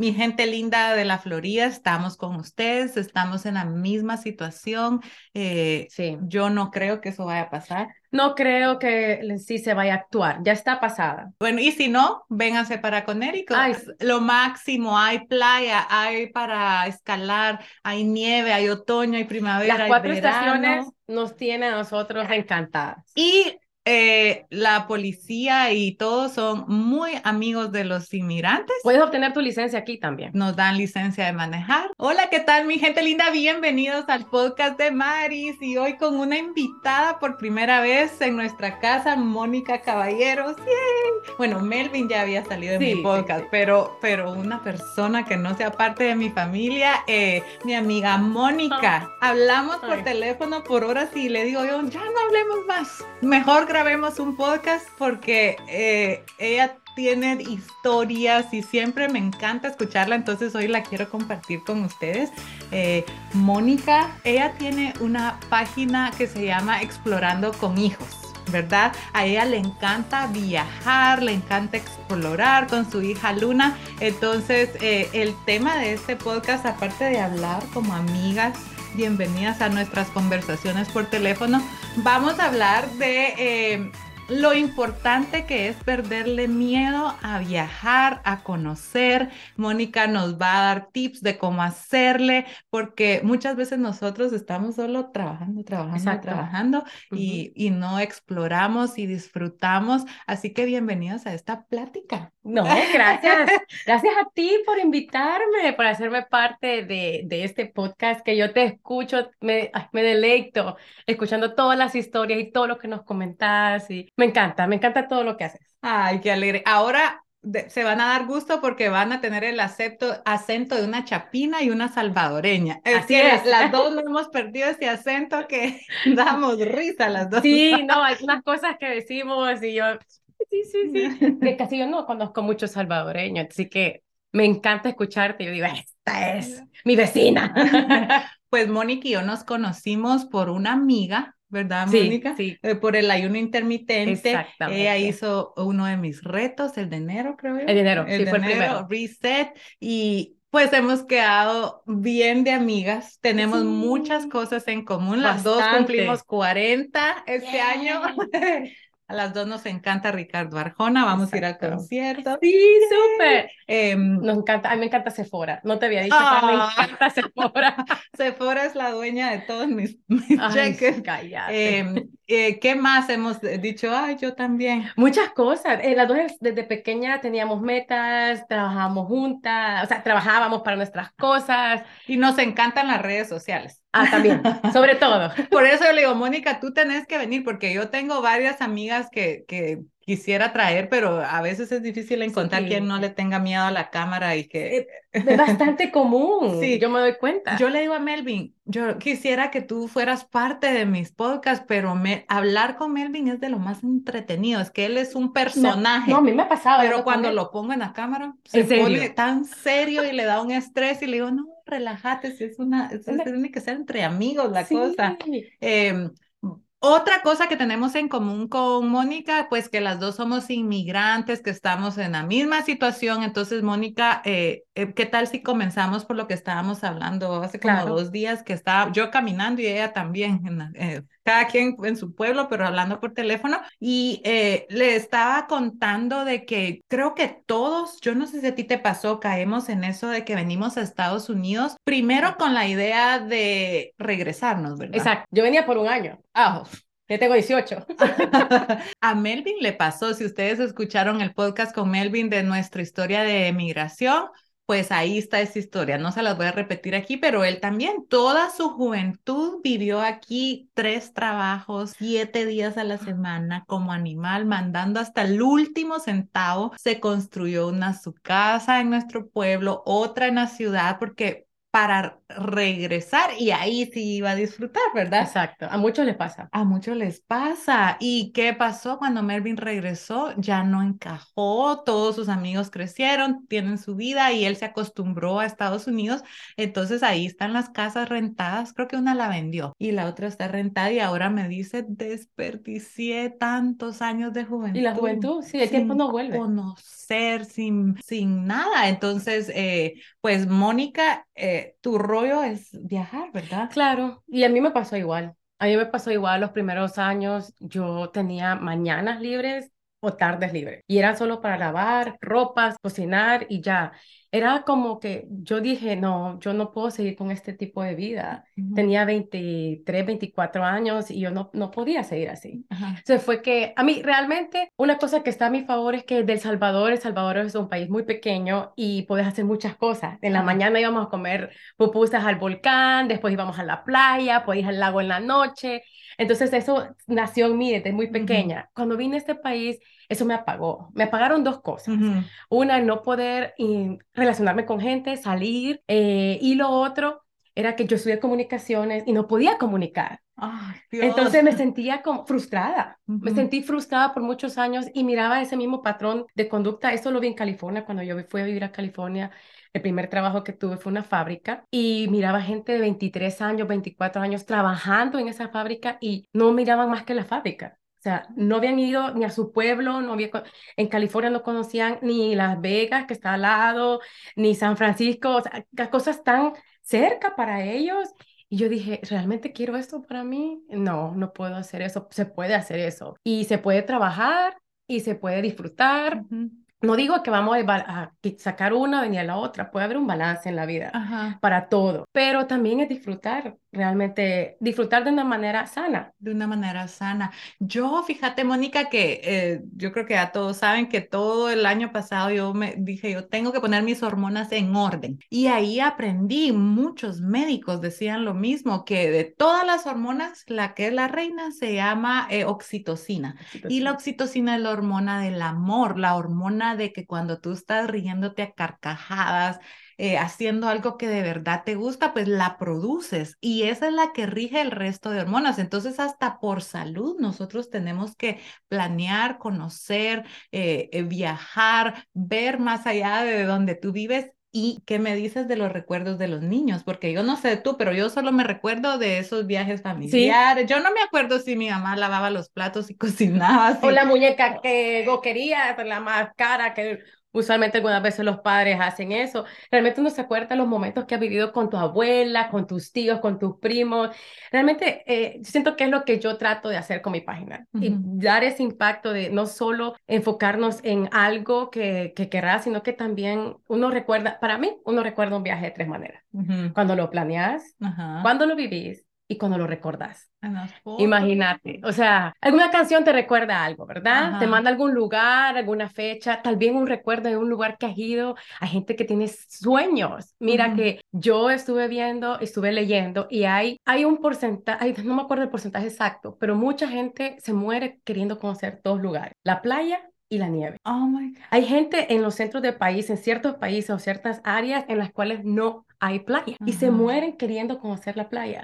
mi gente linda de la Florida, estamos con ustedes, estamos en la misma situación. Eh, Sí. yo no creo que eso vaya a pasar. No creo que sí se vaya a actuar, ya está pasada. Bueno, y si no, vénganse para Conérico. Ay. Lo máximo, hay playa, hay para escalar, hay nieve, hay otoño, hay primavera, Las hay cuatro verano. estaciones nos tienen a nosotros encantadas. Y eh, la policía y todos son muy amigos de los inmigrantes. Puedes obtener tu licencia aquí también. Nos dan licencia de manejar. Hola, ¿qué tal mi gente linda? Bienvenidos al podcast de Maris y hoy con una invitada por primera vez en nuestra casa, Mónica Caballeros. ¡Yay! Bueno, Melvin ya había salido en Sí, mi sí, podcast, sí. pero, pero una persona que no sea parte de mi familia, eh, mi amiga Mónica. Hablamos por Ay. teléfono por horas y le digo yo, ya no hablemos más. Mejor grabemos un podcast porque eh, ella tiene historias y siempre me encanta escucharla, entonces hoy la quiero compartir con ustedes. Eh, Mónica, ella tiene una página que se llama Explorando con Hijos. ¿Verdad? A ella le encanta viajar, le encanta explorar con su hija Luna. Entonces, eh, el tema de este podcast, aparte de hablar como amigas, bienvenidas a nuestras conversaciones por teléfono, vamos a hablar de eh, lo importante que es perderle miedo a viajar, a conocer. Mónica nos va a dar tips de cómo hacerle, porque muchas veces nosotros estamos solo trabajando, trabajando, Exacto. trabajando y, y no exploramos y disfrutamos. Así que bienvenidos a esta plática. No, gracias. Gracias a ti por invitarme, por hacerme parte de, de este podcast que yo te escucho, me, me deleito escuchando todas las historias y todo lo que nos comentas y me encanta, me encanta todo lo que haces. Ay, qué alegre. Ahora de- se van a dar gusto porque van a tener el acepto- acento de una chapina y una salvadoreña. Es Así que es. las dos no hemos perdido ese acento que damos risa las dos. Sí, no, hay unas cosas que decimos y yo, sí, sí, sí. De casi yo no conozco mucho salvadoreño, así que me encanta escucharte. Yo digo, esta es mi vecina. Pues Mónica y yo nos conocimos por una amiga, ¿verdad, Mónica? sí. Eh, por el ayuno intermitente. Exactamente. Ella hizo uno de mis retos, el de enero, creo yo. El de enero, El sí, de fue el enero, primero. Reset. Y pues hemos quedado bien de amigas. Tenemos Sí. muchas cosas en común. Las dos cumplimos 40 este año. A las dos nos encanta Ricardo Arjona. Vamos a ir al Exacto. concierto. Sí, súper. Em, Nos encanta, a mí me encanta Sephora. No te había dicho que me Ah. encanta Sephora. Sephora es la dueña de todos mis, mis Ay, cheques. Em, eh, ¿qué más hemos dicho? Ay, yo también. Muchas cosas. Eh, las dos es- desde pequeña teníamos metas, trabajábamos juntas, o sea, trabajábamos para nuestras cosas. Y nos encantan las redes sociales. Ah, también, sobre todo. Por eso yo le digo, Mónica, tú tenés que venir porque yo tengo varias amigas que, que quisiera traer, pero a veces es difícil encontrar Sí. quien no le tenga miedo a la cámara y que... Es bastante común, Sí. yo me doy cuenta. Yo le digo a Melvin, yo quisiera que tú fueras parte de mis podcasts, pero me, hablar con Melvin es de lo más entretenido, es que él es un personaje. No, a mí me ha pasado. Pero cuando lo pongo en la cámara, se pone tan serio y le da un estrés y le digo, no, relájate, si es una, es- Una- tiene que ser entre amigos la Sí. cosa. Em, otra cosa que tenemos en común con Mónica, pues que las dos somos inmigrantes, que estamos en la misma situación. Entonces, Mónica, eh, eh, ¿qué tal si comenzamos por lo que estábamos hablando hace como Claro. dos días que estaba yo caminando y ella también, en eh, cada quien en su pueblo, pero hablando por teléfono? Y eh, le estaba contando de que creo que todos, yo no sé si a ti te pasó, caemos en eso de que venimos a Estados Unidos, primero con la idea de regresarnos, ¿verdad? Exacto, yo venía por un año, Ah, yo tengo 18. A Melvin le pasó, si ustedes escucharon el podcast con Melvin de nuestra historia de emigración, pues ahí está esa historia. No se las voy a repetir aquí, pero él también toda su juventud vivió aquí tres trabajos, siete días a la semana como animal, mandando hasta el último centavo. Se construyó una su casa en nuestro pueblo, otra en la ciudad, porque para regresar y ahí sí iba a disfrutar, ¿verdad? Exacto, a muchos les pasa. A muchos les pasa. ¿Y qué pasó cuando Melvin regresó? Ya no encajó, todos sus amigos crecieron, tienen su vida y él se acostumbró a Estados Unidos. Entonces ahí están las casas rentadas, creo que una la vendió y la otra está rentada y ahora me dice, desperdicié tantos años de juventud. Y la juventud, sí, el tiempo no vuelve. Sin, sin nada. Entonces, eh, pues Mónica, eh, tu rollo es viajar, ¿verdad? Claro, y a mí me pasó igual. A mí me pasó igual los primeros años, yo tenía mañanas libres o tardes libres y eran solo para lavar ropas, cocinar y ya era como que yo dije, no, yo no puedo seguir con este tipo de vida. Tenía 23, 24 años y yo no, no podía seguir así. Entonces fue que a mí realmente una cosa que está a mi favor es que del Salvador, El Salvador es un país muy pequeño y puedes hacer muchas cosas. En la mañana íbamos a comer pupusas al volcán, después íbamos a la playa, podías al lago en la noche. Entonces eso nació en mí desde muy pequeña. Cuando vine a este país, eso me apagó. Me apagaron dos cosas. Una, no poder relacionarme con gente, salir, eh, y lo otro era que yo estudié comunicaciones y no podía comunicar. Entonces me sentía como frustrada. Me sentí frustrada por muchos años y miraba ese mismo patrón de conducta. Eso lo vi en California cuando yo fui a vivir a California. El primer trabajo que tuve fue una fábrica y miraba gente de 23 años, 24 años trabajando en esa fábrica y no miraban más que la fábrica. O sea, no habían ido ni a su pueblo, no había, en California no conocían ni Las Vegas, que está al lado, ni San Francisco, o sea, cosas tan cerca para ellos. Y yo dije, ¿realmente quiero esto para mí? No, no puedo hacer eso. Se puede hacer eso. Y se puede trabajar y se puede disfrutar. No digo que vamos a, sacar una, venir a la otra, puede haber un balance en la vida para todo, pero también es disfrutar, realmente disfrutar de una manera sana. De una manera sana. Yo, fíjate, Mónica, que eh, yo creo que ya todos saben que todo el año pasado yo me dije, yo tengo que poner mis hormonas en orden. Y ahí aprendí, muchos médicos decían lo mismo, que de todas las hormonas, la que es la reina se llama eh, oxitocina. Y la oxitocina es la hormona del amor, la hormona de que cuando tú estás riéndote a carcajadas, eh, haciendo algo que de verdad te gusta, pues la produces y esa es la que rige el resto de hormonas. Entonces, hasta por salud, nosotros tenemos que planear, conocer, eh, eh, viajar, ver más allá de donde tú vives ¿Y qué me dices de los recuerdos de los niños? Porque yo no sé tú, pero yo solo me recuerdo de esos viajes familiares. Yo no me acuerdo si mi mamá lavaba los platos y cocinaba. O la muñeca que go quería, la más cara que Usualmente algunas veces los padres hacen eso. Realmente uno se acuerda los momentos que ha vivido con tu abuela, con tus tíos, con tus primos. Realmente eh, siento que es lo que yo trato de hacer con mi página y dar ese impacto de no solo enfocarnos en algo que, que querrás, sino que también uno recuerda, para mí, uno recuerda un viaje de tres maneras. Cuando lo planeas, cuando lo vivís y cuando lo recordás. Imagínate, o sea, alguna canción te recuerda algo, ¿verdad? Te manda a algún lugar, alguna fecha, tal vez un recuerdo de un lugar que has ido. Hay gente que tiene sueños. Mira que yo estuve viendo, estuve leyendo y hay, hay un porcentaje, no me acuerdo el porcentaje exacto, pero mucha gente se muere queriendo conocer dos lugares, la playa y la nieve. Oh my Hay gente en los centros del país, en ciertos países o ciertas áreas en las cuales no hay playa y se mueren queriendo conocer la playa.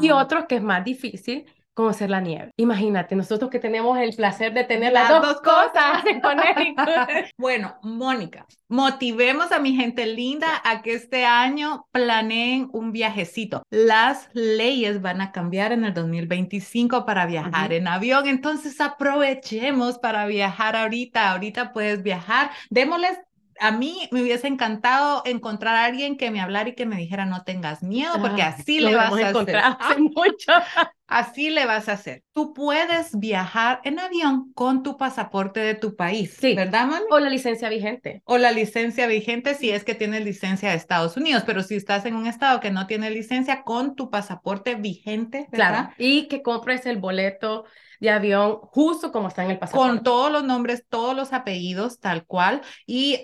Y ah. otros que es más difícil, conocer la nieve. Imagínate, nosotros que tenemos el placer de tener las, dos, cosas en bueno, Mónica, motivemos a mi gente linda a que este año planeen un viajecito. Las leyes van a cambiar en el 2025 para viajar en avión, entonces aprovechemos para viajar ahorita. Ahorita puedes viajar. Démosles a mí me hubiese encantado encontrar a alguien que me hablara y que me dijera no tengas miedo, porque así le vas a hacer. Hace mucho. Así le vas a hacer. Tú puedes viajar en avión con tu pasaporte de tu país, sí. ¿verdad, mami? O la licencia vigente. O la licencia vigente si es que tienes licencia de Estados Unidos, pero si estás en un estado que no tiene licencia, con tu pasaporte vigente, ¿verdad? Claro. Y que compres el boleto de avión justo como está en el pasaporte. Con todos los nombres, todos los apellidos, tal cual. Y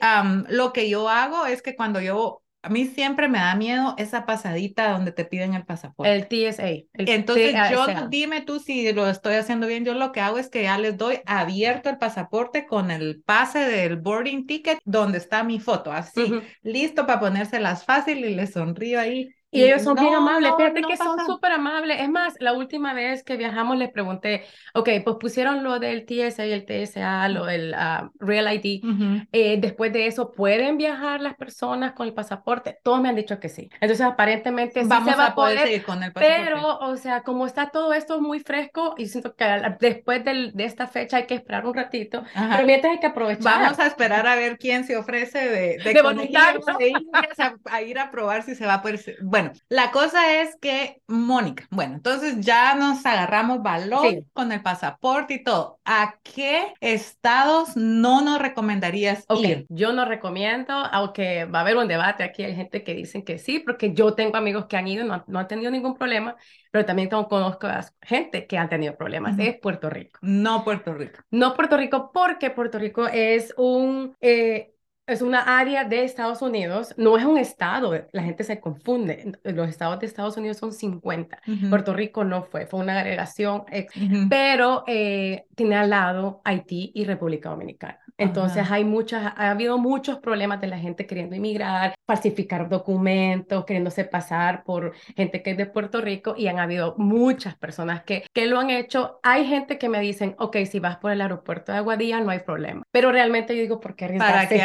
lo que yo hago es que cuando yo a mí siempre me da miedo esa pasadita donde te piden el pasaporte. El TSA. El Entonces, yo dime tú si lo estoy haciendo bien. Yo lo que hago es que ya les doy abierto el pasaporte con el pase del boarding ticket donde está mi foto, así, listo para ponérselas fácil y les sonrío ahí. Y ellos son bien no, amables, no, fíjate no que son pasa- súper amables. Es más, la última vez que viajamos les pregunté, ok, pues pusieron lo del TSA y el TSA, lo del ah, Real ID. Ujú. Eh, después de eso, ¿pueden viajar las personas con el pasaporte? Todos me han dicho que sí. Entonces, aparentemente sí Vamos se va a poder poder, seguir con el pasaporte. pero, o sea, como está todo esto muy fresco, y siento que después del- de esta fecha hay que esperar un ratito, Ajá. pero mientras hay que aprovechar. Vamos a esperar a ver quién se ofrece de, de, De voluntario. de indias a, a ir a probar si se va a poder. ser- Bueno, la cosa es que, Mónica, bueno, entonces ya nos agarramos valor Sí. con el pasaporte y todo. ¿A qué estados no nos recomendarías Ok, ir? yo no recomiendo, aunque va a haber un debate aquí, hay gente que dicen que sí, porque yo tengo amigos que han ido, no, no han tenido ningún problema, pero también tengo- conozco a gente que han tenido problemas, es Puerto Rico. No Puerto Rico. No Puerto Rico porque Puerto Rico es un... eh, es una área de Estados Unidos, no es un estado, la gente se confunde. Los estados de Estados Unidos son 50. Ujú, Puerto Rico no fue, fue una agregación ex- ujú. pero eh, tiene al lado Haití y República Dominicana. Entonces Ajá. hay muchas, ha habido muchos problemas de la gente queriendo inmigrar, falsificar documentos, queriéndose pasar por gente que es de Puerto Rico y han habido muchas personas que, que lo han hecho. Hay gente que me dicen, ok, si vas por el aeropuerto de Aguadilla no hay problema, pero realmente yo digo, ¿por qué ¿Para arriesgarse? qué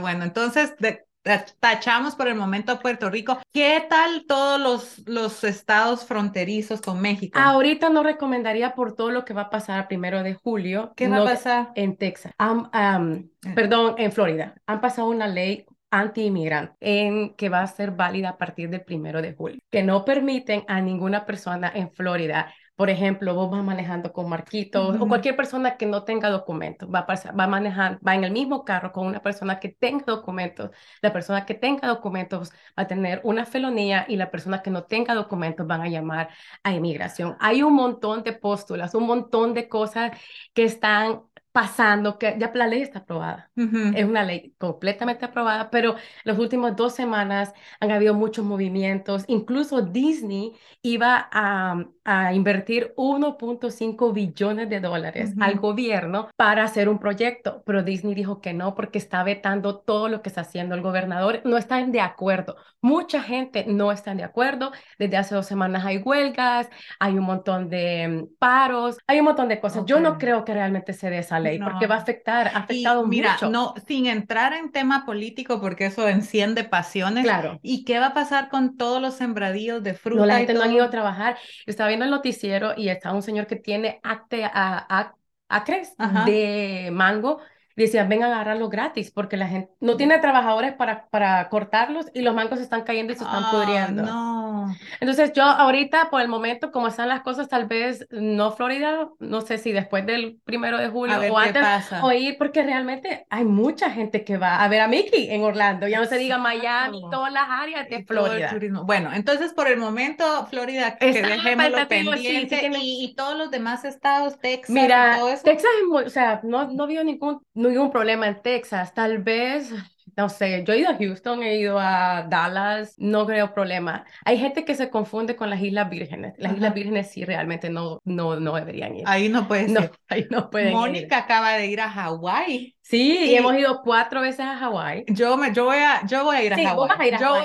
Bueno, entonces de- ta- tachamos por el momento a Puerto Rico. ¿Qué tal todos los, los estados fronterizos con México? Ahorita no recomendaría por todo lo que va a pasar a primero de julio. ¿Qué va a no- pasar? en Texas, am, Eh. perdón, en Florida, han pasado una ley anti-inmigrante en que va a ser válida a partir del primero de julio, que no permiten a ninguna persona en Florida, por ejemplo, vos vas manejando con Marquitos Ujú. o cualquier persona que no tenga documentos, va a va a manejar, va en el mismo carro con una persona que tenga documentos, la persona que tenga documentos va a tener una felonía y la persona que no tenga documentos van a llamar a inmigración. Hay un montón de póstulas, un montón de cosas que están pasando, que ya la ley está aprobada. Ujú. Es una ley completamente aprobada, pero las últimas dos semanas han habido muchos movimientos. Incluso Disney iba a, a invertir 1.5 billones de dólares Ujú. al gobierno para hacer un proyecto, pero Disney dijo que no porque está vetando todo lo que está haciendo el gobernador. No están de acuerdo. Mucha gente no está de acuerdo. Desde hace dos semanas hay huelgas, hay un montón de mm, paros, hay un montón de cosas. Yo no creo que realmente se dé esa ley porque No. va a afectar, ha Y afectado mira, mucho. no, sin entrar en tema político, porque eso enciende pasiones. Claro. ¿Y qué va a pasar con todos los sembradíos de fruta No, la y gente no han todo? ido a trabajar. Yo estaba viendo el noticiero y está un señor que tiene acte, a, a- acres Ajá. de mango. Y decían, ven a agarrarlo gratis porque la gente no tiene trabajadores para, para cortarlos y los mangos se están cayendo y se están Ah, pudriendo. no. Entonces yo ahorita, por el momento, como están las cosas, tal vez no Florida, no sé si después del primero de julio o antes, o ir porque realmente hay mucha gente que va a ver a Mickey en Orlando, ya no se diga Miami, todas las áreas Y de Florida. Bueno, entonces por el momento, Florida, que Está dejémoslo tentativo, sí, sí pendiente. y, y todos los demás estados, Texas y Mira, todo eso. Texas es muy, o sea, no, no veo ningún, ningún problema en Texas. Tal vez, no sé, yo he ido a Houston, he ido a Dallas, no creo problema. Hay gente que se confunde con las Islas Vírgenes. Las Islas Ajá. Vírgenes sí realmente no, no, no deberían ir. Ahí no puede No, ser. ahí no pueden ir. Mónica acaba de ir a Hawái. Sí, Y- y hemos ido cuatro veces a Hawái. Yo me, yo voy a, yo voy a ir a Sí, Hawái. ir Yo voy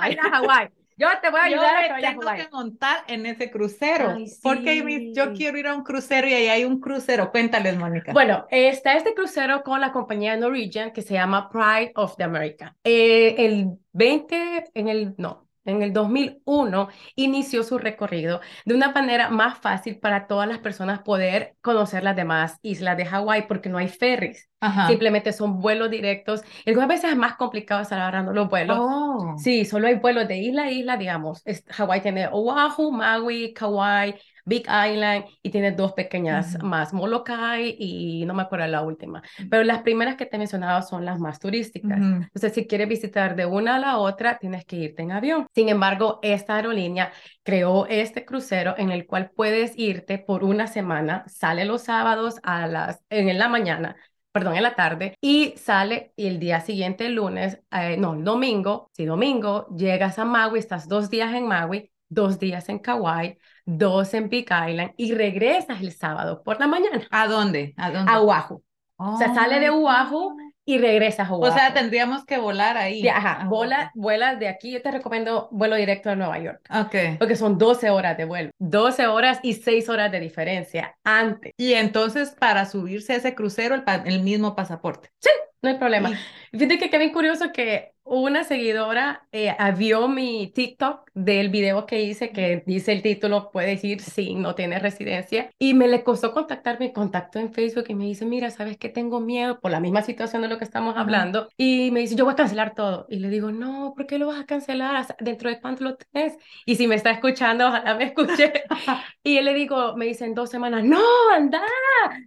a ir a Hawái. Yo te voy a Yo ayudar a que a tengo que montar en ese crucero. Ay, Porque yo quiero ir a un crucero y ahí hay un crucero. Cuéntales, Mónica. Bueno, está este crucero con la compañía Norwegian que se llama Pride of the America. Eh, el 20, en el, no, en el 2001 inició su recorrido de una manera más fácil para todas las personas poder conocer las demás islas de Hawái porque no hay ferries, Ajá. simplemente son vuelos directos. Y algunas veces es más complicado estar agarrando los vuelos. Oh. Sí, solo hay vuelos de isla a isla, digamos. Hawái tiene Oahu, Maui, Kauai, Big Island y tiene dos pequeñas más, Molokai y no me acuerdo la última. Pero las primeras que te he mencionado son las más turísticas. Entonces, si quieres visitar de una a la otra, tienes que irte en avión. Sin embargo, esta aerolínea creó este crucero en el cual puedes irte por una semana, sale los sábados a las, en la mañana, perdón, en la tarde, y sale y el día siguiente, el lunes, eh, no, el domingo, si domingo, llegas a Maui, estás dos días en Maui, dos días en Kauai, dos en Big Island y regresas el sábado por la mañana. ¿A dónde? ¿A dónde? A Oahu. o sea, sale de Oahu y regresas a Oahu. O sea, tendríamos que volar ahí. ajá, vola, vuelas de aquí. Yo te recomiendo vuelo directo a Nueva York. Ok. Porque son 12 horas de vuelo. 12 horas y 6 horas de diferencia antes. Y entonces, para subirse a ese crucero, el, el mismo pasaporte. Sí, no hay problema. Fíjate que qué bien curioso que una seguidora eh, vio mi TikTok del video que hice que dice el título, puedes ir si no tienes residencia. Y me le costó contactarme, contactó en Facebook y me dice, mira, ¿sabes que Tengo miedo por la misma situación de lo que estamos hablando. Y me dice, yo voy a cancelar todo. Y le digo, no, ¿por qué lo vas a cancelar? ¿Dentro de cuánto lo tienes? Y si me está escuchando, ojalá me escuche. y él le digo, me dice en dos semanas, no, anda,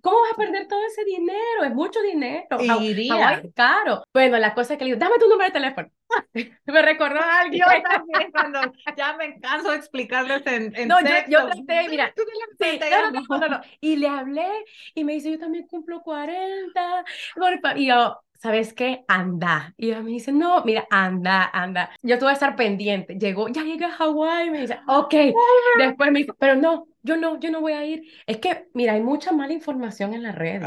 ¿cómo vas a perder todo ese dinero? Es mucho dinero. Iría. caro. Bueno, la cosa es que le digo, dame tu número de teléfono left me recordó a alguien. Yo también, cuando ya me canso de explicarles en, en No, yo, yo traté, mira. Sí, no, no, no, y le hablé y me dice, yo también cumplo 40. Y yo, ¿sabes qué? Anda. Y ella me dice, no, mira, anda, anda. Yo tuve que estar pendiente. Llegó, ya llegué a Hawái. Me dice, ok. Después me dice, pero no, yo no, yo no voy a ir. Es que, mira, hay mucha mala información en las redes.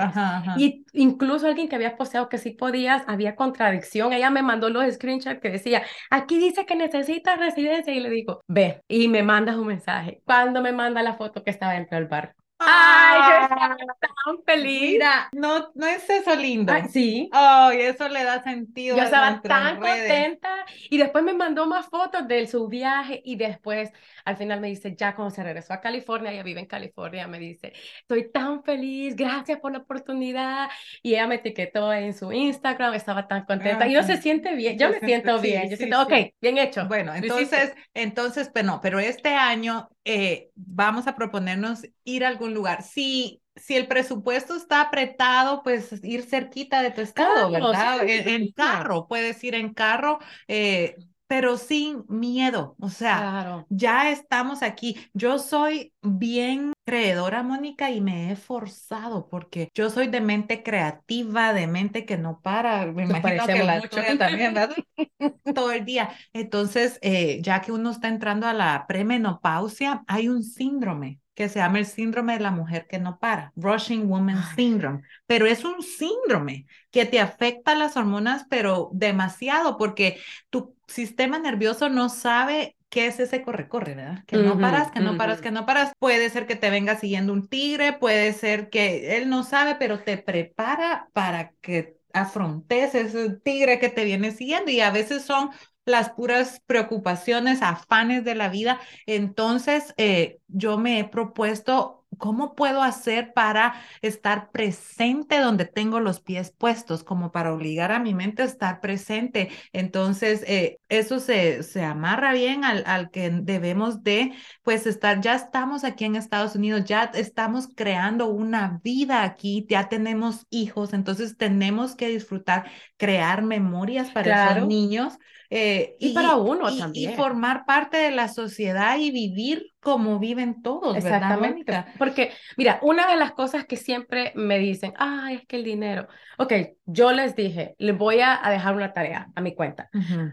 Y incluso alguien que había posteado que sí podías, había contradicción. Ella me mandó los screenshots que decía, aquí dice que necesitas residencia. Y le digo, ve, y me mandas un mensaje. Cuando me manda la foto que estaba dentro del bar. Ay, yo estaba tan feliz. Mira, no, no es eso lindo. sí. Ay, eso le da sentido. Yo estaba tan contenta. Y después me mandó más fotos de su viaje y después al final me dice, ya cuando se regresó a California, ella vive en California, me dice, estoy tan feliz, gracias por la oportunidad. Y ella me etiquetó en su Instagram, estaba tan contenta. y yo se siente bien, yo, me siento bien. yo siento, ok, bien hecho. Bueno, entonces, entonces, pero no, pero este año eh, vamos a proponernos ir a algún lugar. Si, si el presupuesto está apretado, pues ir cerquita de tu estado, ¿verdad? en, carro, puedes ir en carro. Eh, pero sin miedo, o sea, ya estamos aquí. Yo soy bien creedora, Mónica, y me he forzado porque yo soy de mente creativa, de mente que no para. Me imagino que la tuya también, ¿verdad? Todo el día. Entonces, eh, ya que uno está entrando a la premenopausia, hay un síndrome que se llama el síndrome de la mujer que no para, Rushing Woman Syndrome, pero es un síndrome que te afecta las hormonas, pero demasiado, porque tu sistema nervioso no sabe qué es ese corre-corre, ¿verdad? Que no paras, que no paras, que no paras. Puede ser que te venga siguiendo un tigre, puede ser que él no sabe, pero te prepara para que afrontes ese tigre que te viene siguiendo y a veces son las puras preocupaciones, afanes de la vida. Entonces, eh, yo me he propuesto ¿Cómo puedo hacer para estar presente donde tengo los pies puestos? Como para obligar a mi mente a estar presente. Entonces, eh, eso se, se amarra bien al, al que debemos de, pues, estar, ya estamos aquí en Estados Unidos, ya estamos creando una vida aquí, ya tenemos hijos, entonces tenemos que disfrutar, crear memorias para esos niños eh, y, para uno también. Y formar parte de la sociedad y vivir como viven todos, Exactamente. ¿verdad, Porque, mira, una de las cosas que siempre me dicen, ay, es que el dinero. Ok, yo les dije, les voy a, dejar una tarea a mi cuenta.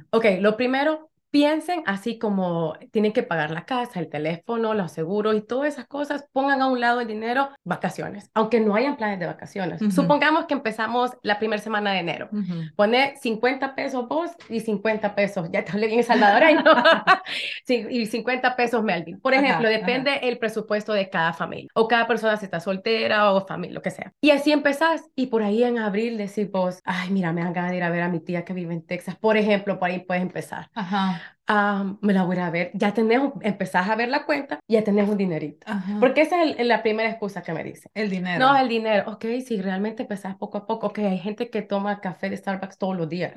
Ok, lo primero, piensen así como tienen que pagar la casa, el teléfono, los seguros y todas esas cosas, pongan a un lado el dinero, vacaciones, aunque no hayan planes de vacaciones. Supongamos que empezamos la primera semana de enero. Pone 50 pesos vos y 50 pesos, ya te hablé bien salvadoreño, y 50 pesos Melvin. Por ejemplo, depende el presupuesto de cada familia o cada persona si está soltera o familia, lo que sea. Y así empezás y por ahí en abril decís vos, ay, mira, me dan ganas de ir a ver a mi tía que vive en Texas. Por ejemplo, por ahí puedes empezar. Ajá ah, me la voy a ver, ya tenemos, empezás a ver la cuenta, ya tenés un dinerito. Porque esa es la primera excusa que me dicen. El dinero. No, el dinero. Ok, si realmente empezás poco a poco, ok, hay gente que toma café de Starbucks todos los días.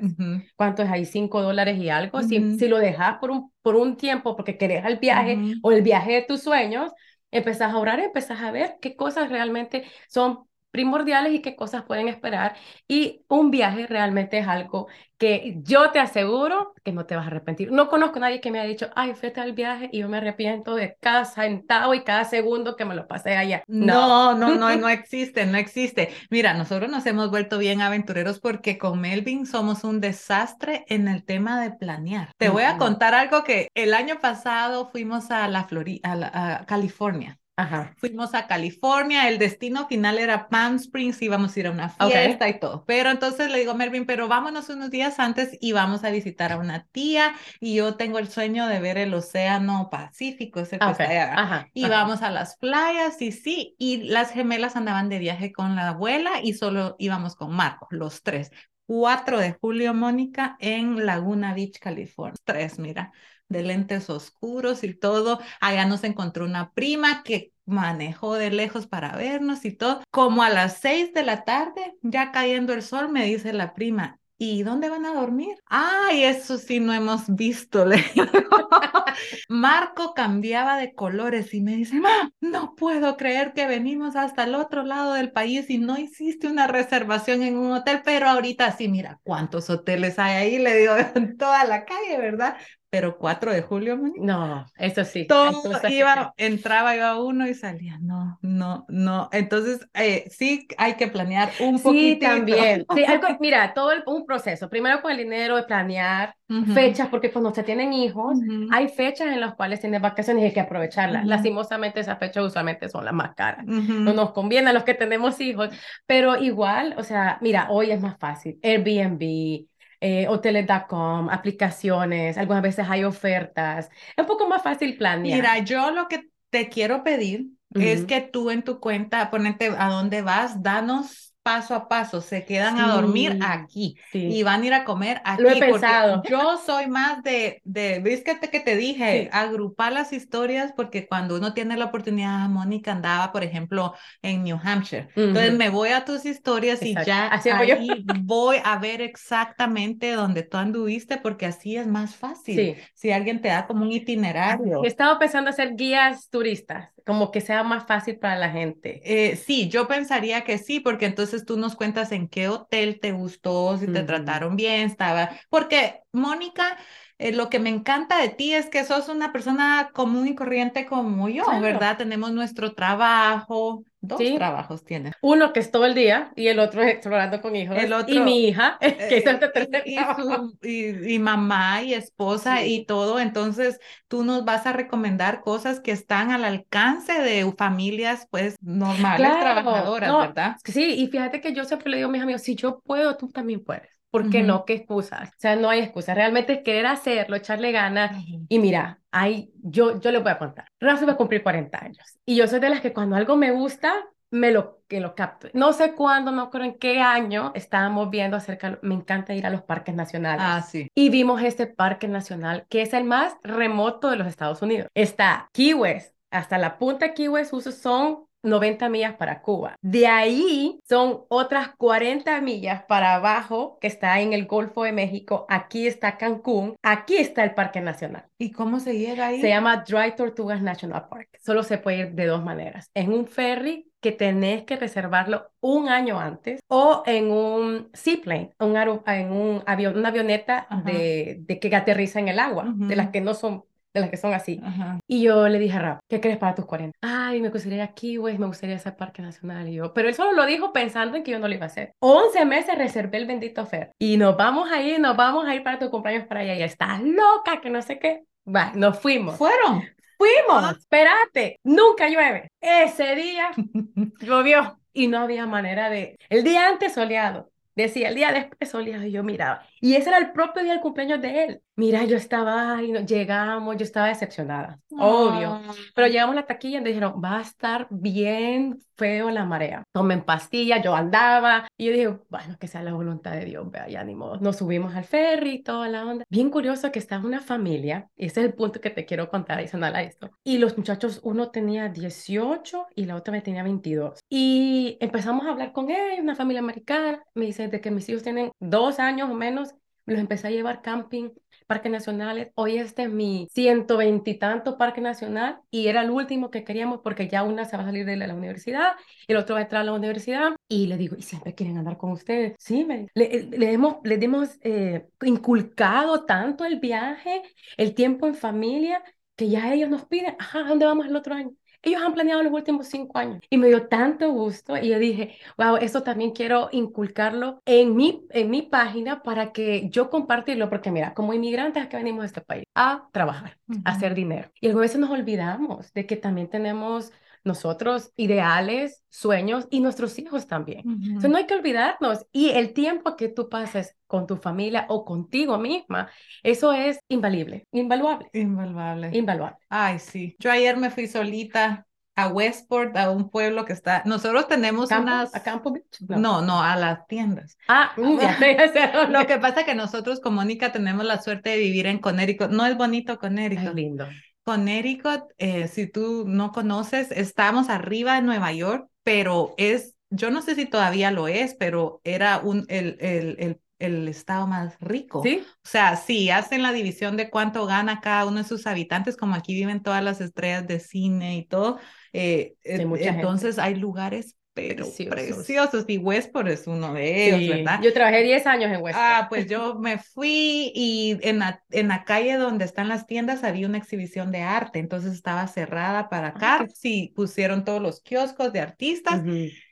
¿Cuánto es ahí? Cinco dólares y algo. si, si, lo dejas por un, por un tiempo porque querés el viaje o el viaje de tus sueños, empezás a orar, empezás a ver qué cosas realmente son primordiales y qué cosas pueden esperar. Y un viaje realmente es algo que yo te aseguro que no te vas a arrepentir. No conozco a nadie que me haya dicho, ay, fíjate al viaje y yo me arrepiento de cada centavo y cada segundo que me lo pasé allá. No, no, no, no, existe, no existe. Mira, nosotros nos hemos vuelto bien aventureros porque con Melvin somos un desastre en el tema de planear. Te voy a contar algo que el año pasado fuimos a la Florida, a California. Ajá. Fuimos a California, el destino final era Palm Springs, íbamos a ir a una fiesta y todo. Pero entonces le digo, Mervin, pero vámonos unos días antes y vamos a visitar a una tía y yo tengo el sueño de ver el océano Pacífico, ese que está Y vamos a las playas y sí, y las gemelas andaban de viaje con la abuela y solo íbamos con Marco, los tres. 4 de julio, Mónica, en Laguna Beach, California. Tres, mira de lentes oscuros y todo. Allá nos encontró una prima que manejó de lejos para vernos y todo. Como a las seis de la tarde, ya cayendo el sol, me dice la prima, ¿Y dónde van a dormir? Ay, eso sí no hemos visto. Marco cambiaba de colores y me dice, no puedo creer que venimos hasta el otro lado del país y no hiciste una reservación en un hotel, pero ahorita sí, mira, ¿cuántos hoteles hay ahí? Le digo, en toda la calle, ¿verdad? Pero 4 de julio, No, eso sí. Todo iba, entraba yo uno y salía, no, no, no. Entonces, eh, sí hay que planear un poquito. Sí, también. Sí, mira, todo un proceso. Primero con el dinero de planear fechas, porque cuando se tienen hijos, hay fechas en las cuales tienes vacaciones y hay que aprovecharlas. Lastimosamente, esas fechas usualmente son las más caras. No nos conviene a los que tenemos hijos, pero igual, o sea, mira, hoy es más fácil. Airbnb, eh, hoteles.com, aplicaciones, algunas veces hay ofertas. Es un poco más fácil planear. Mira, yo lo que te quiero pedir es que tú en tu cuenta, ponete a dónde vas, danos paso a paso, se quedan a dormir aquí y van a ir a comer aquí. Lo he pensado. Yo soy más de, de ¿ves que te, que te dije? Agrupar las historias porque cuando uno tiene la oportunidad, Mónica andaba, por ejemplo, en New Hampshire. Entonces me voy a tus historias y ya así ahí voy a ver exactamente dónde tú anduviste porque así es más fácil. Si alguien te da como un itinerario. He estado pensando hacer guías turistas como que sea más fácil para la gente. Eh, sí, yo pensaría que sí, porque entonces tú nos cuentas en qué hotel te gustó, si te trataron bien, estaba, porque Mónica eh, lo que me encanta de ti es que sos una persona común y corriente como yo, ¿verdad? Tenemos nuestro trabajo, dos trabajos tienes. Uno que es todo el día y el otro es explorando con hijos. El otro, y mi hija, que es el eh, tercer y, y, mamá y esposa y todo. Entonces, tú nos vas a recomendar cosas que están al alcance de familias, pues, normales, trabajadoras, ¿verdad? Sí, y fíjate que yo siempre le digo a mis amigos, si yo puedo, tú también puedes. ¿Por qué no? ¿Qué excusas? O sea, no hay excusas. Realmente es querer hacerlo, echarle ganas. Y mira, hay, yo, yo le voy a contar. Rafa va a cumplir 40 años. Y yo soy de las que cuando algo me gusta, me lo, que lo capto. No sé cuándo, no creo en qué año estábamos viendo acerca, me encanta ir a los parques nacionales. Ah, sí. Y vimos este parque nacional que es el más remoto de los Estados Unidos. Está Key West, hasta la punta Key West son 90 millas para Cuba. De ahí son otras 40 millas para abajo, que está en el Golfo de México. Aquí está Cancún. Aquí está el Parque Nacional. ¿Y cómo se llega ahí? Se llama Dry Tortugas National Park. Solo se puede ir de dos maneras. En un ferry que tenés que reservarlo un año antes o en un seaplane, un en un avión, una avioneta de, de, que aterriza en el agua, de las que no son de las que son así. Y yo le dije a Rap, ¿qué crees para tus 40? Ay, me gustaría aquí, güey, me gustaría ese parque nacional. Y yo, pero él solo lo dijo pensando en que yo no lo iba a hacer. 11 meses reservé el bendito Fer. Y nos vamos a ir, nos vamos a ir para tu cumpleaños para allá. Y estás loca, que no sé qué. Va, nos fuimos. ¿Fueron? Fuimos. Ah. Espérate, nunca llueve. Ese día llovió y no había manera de... El día antes soleado. Decía, el día después soleado y yo miraba. Y ese era el propio día del cumpleaños de él. Mira, yo estaba ahí, llegamos, yo estaba decepcionada, obvio. Ah. Pero llegamos a la taquilla y dijeron, va a estar bien feo la marea. Tomen pastillas, yo andaba. Y yo dije, bueno, que sea la voluntad de Dios, vea, ya ni modo. Nos subimos al ferry y toda la onda. Bien curioso que estaba una familia, y ese es el punto que te quiero contar adicional a esto. Y los muchachos, uno tenía 18 y la otra me tenía 22. Y empezamos a hablar con ellos, una familia americana. Me dice de que mis hijos tienen dos años o menos, los empecé a llevar camping parques nacionales. Hoy este es mi ciento veintitanto parque nacional y era el último que queríamos porque ya una se va a salir de la universidad el otro va a entrar a la universidad. Y le digo, ¿y siempre quieren andar con ustedes? Sí, me, le, le hemos, le hemos eh, inculcado tanto el viaje, el tiempo en familia, que ya ellos nos piden, ajá, ¿a dónde vamos el otro año? Ellos han planeado los últimos cinco años y me dio tanto gusto y yo dije, wow, esto también quiero inculcarlo en mi, en mi página para que yo compartirlo, porque mira, como inmigrantes que venimos a este país a trabajar, a hacer dinero. Y a veces nos olvidamos de que también tenemos nosotros ideales, sueños y nuestros hijos también. Entonces no hay que olvidarnos y el tiempo que tú pases con tu familia o contigo misma, eso es invalible, invaluable. Invaluable. Invaluable. Ay, sí. Yo ayer me fui solita a Westport, a un pueblo que está, nosotros tenemos unas... ¿A Campo Beach? No. no, a las tiendas. Ah, ya Lo que pasa es que nosotros como Mónica tenemos la suerte de vivir en Connecticut. No es bonito Connecticut. Es lindo. Connecticut, eh, si tú no conoces, estamos arriba de Nueva York, pero es, yo no sé si todavía lo es, pero era un, el, el, el, el estado más rico. ¿Sí? O sea, sí, hacen la división de cuánto gana cada uno de sus habitantes, como aquí viven todas las estrellas de cine y todo. Eh, entonces hay lugares pero preciosos. Y Westport es uno de ellos, ¿verdad? Yo trabajé 10 años en Westport. Ah, pues yo me fui y en la, en la calle donde están las tiendas había una exhibición de arte, entonces estaba cerrada para acá, sí, pusieron todos los kioscos de artistas.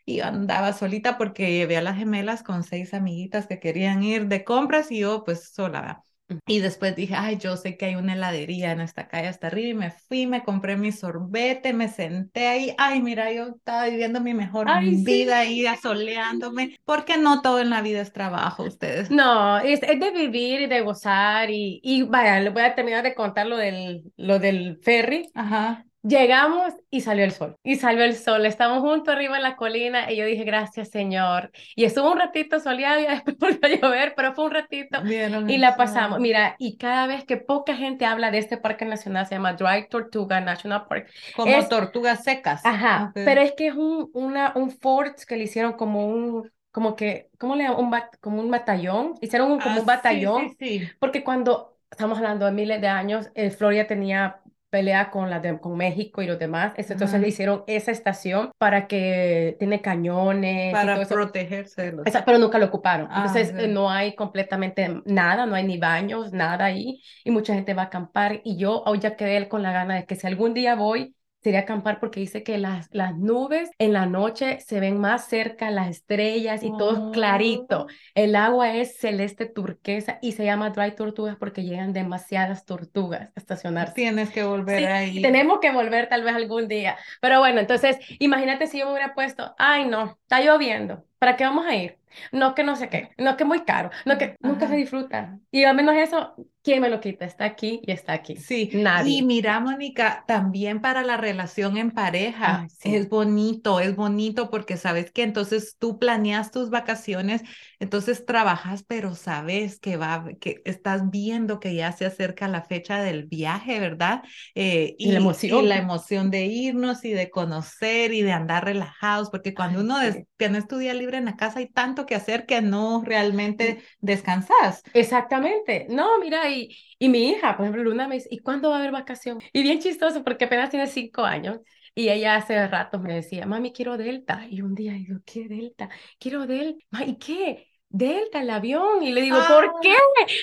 Y andaba solita porque llevé a las gemelas con seis amiguitas que querían ir de compras y yo pues sola. Y después dije, ay, yo sé que hay una heladería en esta calle hasta arriba y me fui, me compré mi sorbete, me senté ahí, ay, mira, yo estaba viviendo mi mejor vida ahí asoleándome, porque no todo en la vida es trabajo, ustedes. No, es, es de vivir y de gozar y, y vaya, le voy a terminar de contar lo del, lo del ferry. Ajá. Llegamos y salió el sol. Y salió el sol. Estamos juntos arriba en la colina y yo dije, gracias, Señor. Y estuvo un ratito soleado y después volvió a llover, pero fue un ratito. y la pasamos. Mira, y cada vez que poca gente habla de este parque nacional, se llama Dry Tortuga National Park. Como tortugas secas. Ajá. Pero es que es un, una, un fort que le hicieron como un como que, ¿cómo le llaman? Un como un batallón. Hicieron un, como un ah, batallón. Sí, sí, Porque cuando estamos hablando de miles de años, eh, Florida tenía pelea con, la de, con México y los demás. Entonces le hicieron esa estación para que tiene cañones. Para protegerse. pero nunca lo ocuparon. Ah, Entonces no hay completamente nada, no hay ni baños, nada ahí. Y mucha gente va a acampar. Y yo hoy ya quedé con la gana de que si algún día voy, sería acampar porque dice que las, las nubes en la noche se ven más cerca, las estrellas y todo es clarito. Oh. El agua es celeste turquesa y se llama Dry Tortugas porque llegan demasiadas tortugas a estacionarse. Tienes que volver ahí. Tenemos que volver tal vez algún día. Pero bueno, entonces imagínate si yo me hubiera puesto, ay no, está lloviendo, ¿para qué vamos a ir? No que no sé qué, no que muy caro, no que nunca se disfruta. Y al menos eso, ¿quién me lo quita? Está aquí y está aquí. Sí, nadie. Y mira, Mónica, también para la relación en pareja es bonito, es bonito porque sabes que entonces tú planeas tus vacaciones, entonces trabajas, pero sabes que va, que estás viendo que ya se acerca la fecha del viaje, ¿verdad? Eh, y, la emoción. Y la emoción de irnos y de conocer y de andar relajados, porque cuando uno tiene tu día libre en la casa hay tanto que hacer que no realmente descansas. Exactamente. No, mira, y, y mi hija, por ejemplo, Luna me dice, ¿y cuándo va a haber vacación? Y bien chistoso porque apenas tiene cinco años. Y ella hace rato me decía, mami, quiero Delta. Y un día digo, ¿qué Delta? Quiero Delta. ¿Y qué? Delta, el avión. Y le digo, ¿por ah. qué?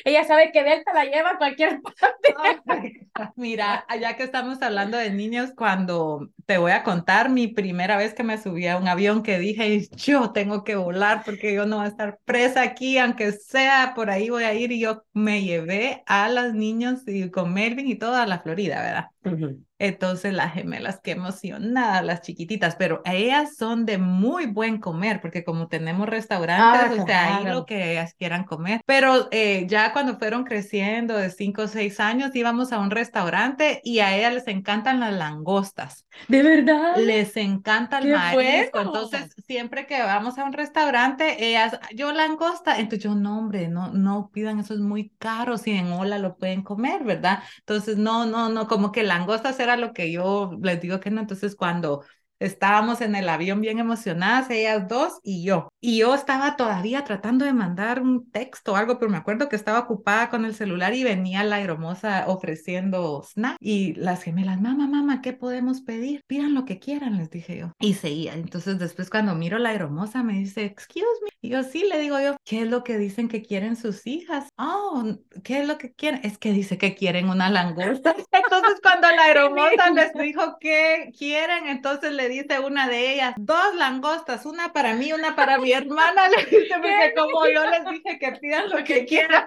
Ella sabe que Delta la lleva a cualquier parte. Mira, ya que estamos hablando de niños, cuando te voy a contar mi primera vez que me subí a un avión que dije, yo tengo que volar porque yo no voy a estar presa aquí, aunque sea por ahí voy a ir. Y yo me llevé a las niños y con Melvin y toda la Florida, ¿verdad? Entonces las gemelas, qué emocionadas, las chiquititas, pero ellas son de muy buen comer, porque como tenemos restaurantes, ah, o sea, ahí lo que ellas quieran comer. Pero eh, ya cuando fueron creciendo de 5 o 6 años, íbamos a un restaurante y a ellas les encantan las langostas. ¿De verdad? Les encanta el marisco. Entonces, siempre que vamos a un restaurante, ellas, yo langosta, entonces yo, no, hombre, no, no pidan, eso es muy caro, si en Hola lo pueden comer, ¿verdad? Entonces, no, no, no, como que langostas era lo que yo les digo que no. Entonces, cuando Estábamos en el avión bien emocionadas, ellas dos y yo. Y yo estaba todavía tratando de mandar un texto o algo, pero me acuerdo que estaba ocupada con el celular y venía la hermosa ofreciendo snack. Y las gemelas, mamá, mamá, ¿qué podemos pedir? Pidan lo que quieran, les dije yo. Y seguía. Entonces después cuando miro la hermosa me dice, excuse me. Y yo sí, le digo yo, ¿qué es lo que dicen que quieren sus hijas? Oh, ¿qué es lo que quieren? Es que dice que quieren una langosta. Entonces cuando la hermosa les dijo que quieren, entonces le dice una de ellas, dos langostas, una para mí, una para mi hermana, le dice, porque como yo les dije que pidan lo que quieran.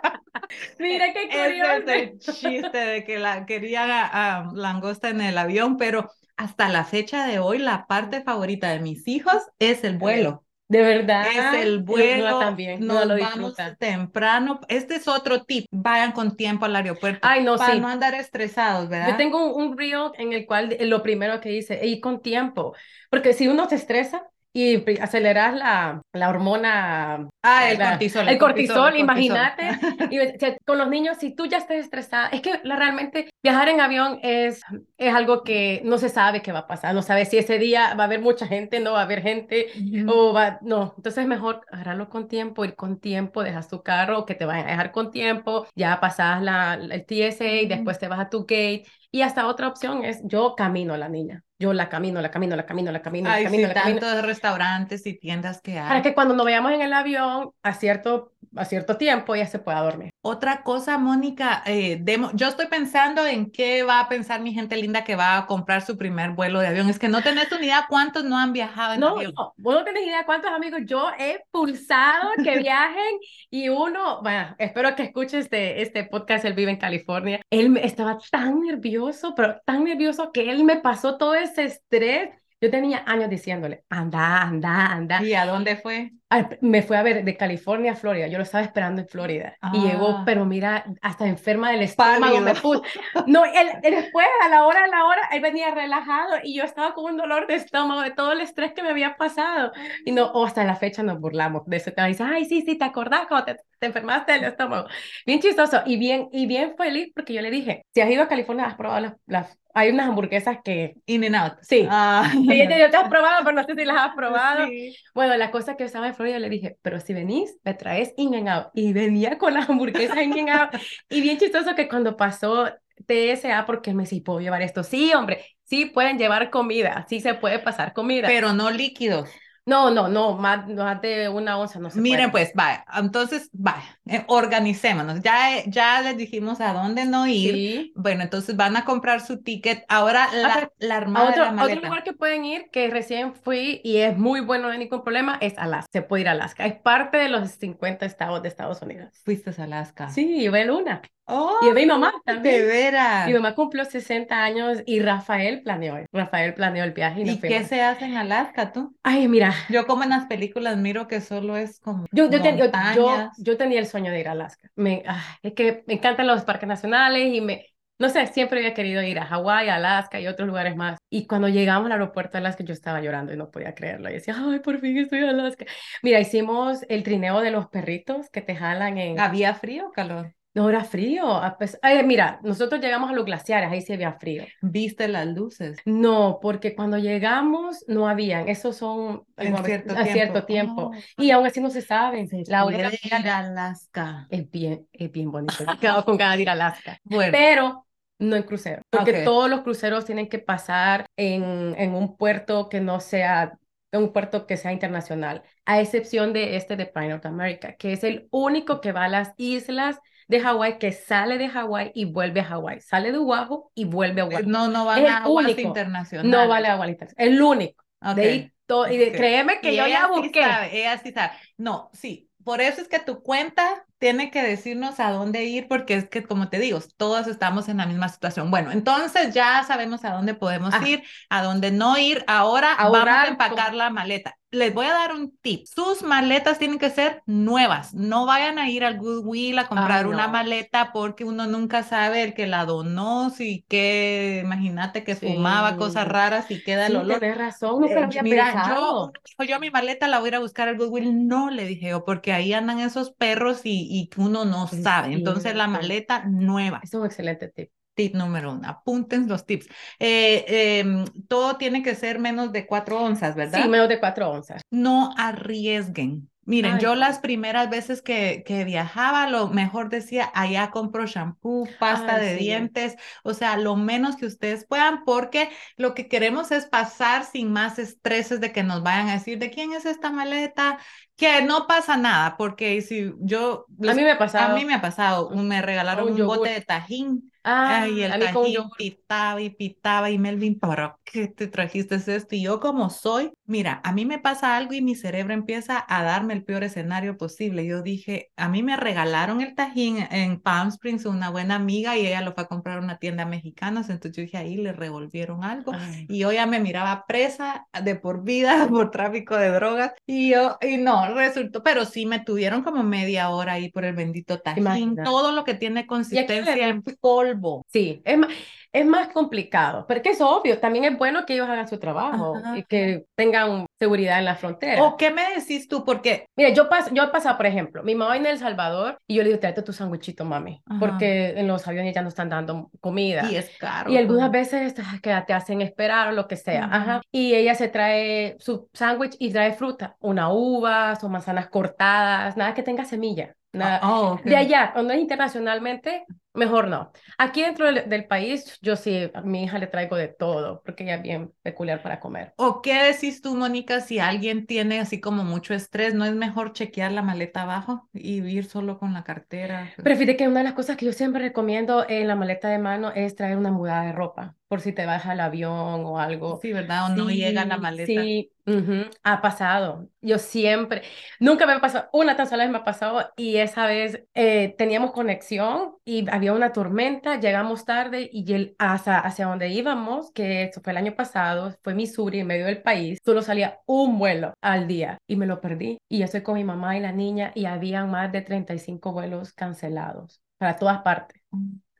Mira qué curioso. Ese es el chiste de que la querían a, langosta en el avión, pero hasta la fecha de hoy, la parte favorita de mis hijos es el vuelo. De verdad. Es el vuelo. también. Nos lo vamos temprano. Este es otro tip. Vayan con tiempo al aeropuerto. Ay, no, para sí. no andar estresados, ¿verdad? Yo tengo un, un reel en el cual lo primero que hice, ir con tiempo. Porque si uno se estresa, y aceleras la, la hormona. Ah, el cortisol. El, cortisol, imagínate. y, con los niños, si tú ya estás estresada, es que la, realmente viajar en avión es, es algo que no se sabe qué va a pasar. No sabes si ese día va a haber mucha gente, no va a haber gente, o va. No, entonces es mejor agarrarlo con tiempo, ir con tiempo, dejas tu carro, que te vayan a dejar con tiempo, ya pasas la, el TSA, y después te vas a tu gate. Y hasta otra opción es yo camino a la niña. Yo la camino, la camino, la camino, la camino, Ay, la camino, sí, la camino. tantos restaurantes y tiendas que hay. Para que cuando nos vayamos en el avión a cierto, a cierto tiempo ella se pueda dormir. Otra cosa, Mónica, eh, yo estoy pensando en qué va a pensar mi gente linda que va a comprar su primer vuelo de avión. Es que no tenés ni idea cuántos no han viajado en no, avión. No, vos no tenés idea cuántos amigos yo he pulsado que viajen y uno, bueno, espero que escuches este, este podcast, él vive en California. Él estaba tan nervioso, pero tan nervioso que él me pasó todo ese estrés yo tenía años diciéndole, anda, anda, anda. ¿Y a dónde fue? Me fue a ver de California a Florida. Yo lo estaba esperando en Florida. Y llegó, Ah. pero mira, hasta enferma del estómago me puso. No, él, él después, a la hora, a la hora, él venía relajado y yo estaba con un dolor de estómago de todo el estrés que me había pasado. Y no, o hasta la fecha nos burlamos de eso. Te dice, ay, sí, sí, ¿te acordás cuando te, te enfermaste del estómago? Bien chistoso y bien, y bien feliz porque yo le dije, si has ido a California, has probado las, las hay unas hamburguesas que In and out. Sí. Ah. Ya te, te has probado, pero no sé si las has probado. Sí. Bueno, la cosa que estaba en Florida le dije, pero si venís, me traes In and Out. Y venía con las hamburguesas In and Out. Y bien chistoso que cuando pasó TSA, porque él me dice, ¿puedo llevar esto? Sí, hombre, sí pueden llevar comida, sí se puede pasar comida. Pero no líquidos. no, no, no, más, más de una onza no se Miren, puede. pues, vaya, entonces, vaya, eh, organicémonos. Ya, eh, ya les dijimos a dónde no ir. Sí. Bueno, entonces van a comprar su ticket. Ahora la, la armada de otro, la a otro maleta. lugar que pueden ir, que recién fui y es muy bueno, no hay ningún problema, es Alaska. Se puede ir a Alaska. Es parte de los 50 estados de Estados Unidos. Fuiste a Alaska. Sí, llevé Luna. Oh, Y mi mamá de también. veras. Mi mamá cumplió 60 años y Rafael planeó, Rafael planeó el viaje y nos ¿Y qué se hace en Alaska tú? Ay, mira, Yo como en las películas miro que solo es como yo, yo, ten- yo, yo, yo tenía el sueño de ir a Alaska. Me, ay, es que me encantan los parques nacionales y me, no sé, siempre había querido ir a Hawái, Alaska y otros lugares más. Y cuando llegamos al aeropuerto de Alaska, yo estaba llorando y no podía creerlo. Y decía, ay, por fin estoy en Alaska. Mira, hicimos el trineo de los perritos que te jalan en... ¿Había frío o calor? No, era frío. Ay, mira, nosotros llegamos a los glaciares, ahí sí había frío. ¿Viste las luces? No, porque cuando llegamos no habían, esos son En a cierto a cierto tiempo. Oh. Y aún así no se saben. La manera- ir a Alaska. es bien, es bien bonito. Quedado con ganas de ir a Alaska. Bueno, Pero no en crucero, porque todos los cruceros tienen que pasar en, en un puerto que no sea, un puerto que sea internacional, a excepción de este de Prime North America, que es el único que va a las islas de Hawái, que sale de Hawái y vuelve a Hawái. Sale de Oahu y vuelve a Oahu. no, no el a aguas único. internacionales. No vale agua internacional. El único. Ok. De y de- Ok. créeme que Y yo ya sí busqué. sabe, ella sí sabe. No, sí, por eso es que tu cuenta tiene que decirnos a dónde ir, porque es que, como te digo, todos estamos en la misma situación. Bueno, entonces ya sabemos a dónde podemos ir, a dónde no ir. Ahora vamos a empacar con- la maleta. Les voy a dar un tip. Sus maletas tienen que ser nuevas. No vayan a ir al Goodwill a comprar una maleta porque uno nunca sabe el que la donó, si que, imagínate que Sí. fumaba cosas raras y queda el Sí, olor. tenés razón, nunca Eh, había mira, pensado. yo, yo mi maleta la voy a ir a buscar al Goodwill. No, le dije yo, porque ahí andan esos perros y, y uno no Es sabe. Entonces la maleta nueva. Es un excelente tip. Tip número uno, apunten los tips. Eh, em, todo tiene que ser menos de cuatro onzas, ¿verdad? Sí, menos de cuatro onzas. No arriesguen. Miren, Ay, yo las primeras veces que, que viajaba, lo mejor decía, allá compro shampoo, pasta Ay, de sí. dientes, o sea, lo menos que ustedes puedan, porque lo que queremos es pasar sin más estreses de que nos vayan a decir, ¿de quién es esta maleta? Que no pasa nada, porque si yo... A les- mí me ha a pasado. mí me ha pasado, me regalaron Un un yogur. bote de tajín Ah, Ay, el a mí tajín pitaba y pitaba y Melvin, ¿para qué te trajiste esto? Y yo como soy, mira, a mí me pasa algo y mi cerebro empieza a darme el peor escenario posible. Yo dije, a mí me regalaron el tajín en Palm Springs, una buena amiga, y ella lo fue a comprar a una tienda mexicana, entonces yo dije, ahí le revolvieron algo. Ay. Y yo ya me miraba presa de por vida por tráfico de drogas. Y yo, y no, resultó, pero sí me tuvieron como media hora ahí por el bendito tajín. Imagínate. Todo lo que tiene consistencia en polvo. Sí, es más, es más complicado, pero que es obvio, también es bueno que ellos hagan su trabajo Ajá. y que tengan seguridad en la frontera. ¿O qué me decís tú? Porque Mira, yo, pas, yo he pasado, por ejemplo, mi mamá de El Salvador y yo le digo, tráete tu sándwichito, mami, Ajá. porque en los aviones ya no están dando comida. y es caro. Y algunas veces ah, que te hacen esperar o lo que sea. Ujú. Ajá. Y ella se trae su sándwich y trae fruta, una uva, o manzanas cortadas, nada que tenga semilla. Nada. Ah, oh, ok. De allá, cuando es internacionalmente, mejor no. Aquí dentro del, del país, yo sí, a mi hija le traigo de todo, porque ella es bien peculiar para comer. ¿O qué decís tú, Mónica, si alguien tiene así como mucho estrés, no es mejor chequear la maleta abajo y ir solo con la cartera? Fíjate que una de las cosas que yo siempre recomiendo en la maleta de mano es traer una mudada de ropa, por si te vas al avión o algo. Sí, ¿verdad? O no llega la Sí, maleta. Sí, ujú, ha pasado. Yo siempre, nunca me ha pasado, una tan sola vez me ha pasado y esa vez eh, teníamos conexión y había una tormenta, llegamos tarde y el, hacia, hacia donde íbamos, que eso fue el año pasado, fue Missouri, en medio del país, solo salía un vuelo al día y me lo perdí. Y yo estoy con mi mamá y la niña y habían más de 35 vuelos cancelados para todas partes.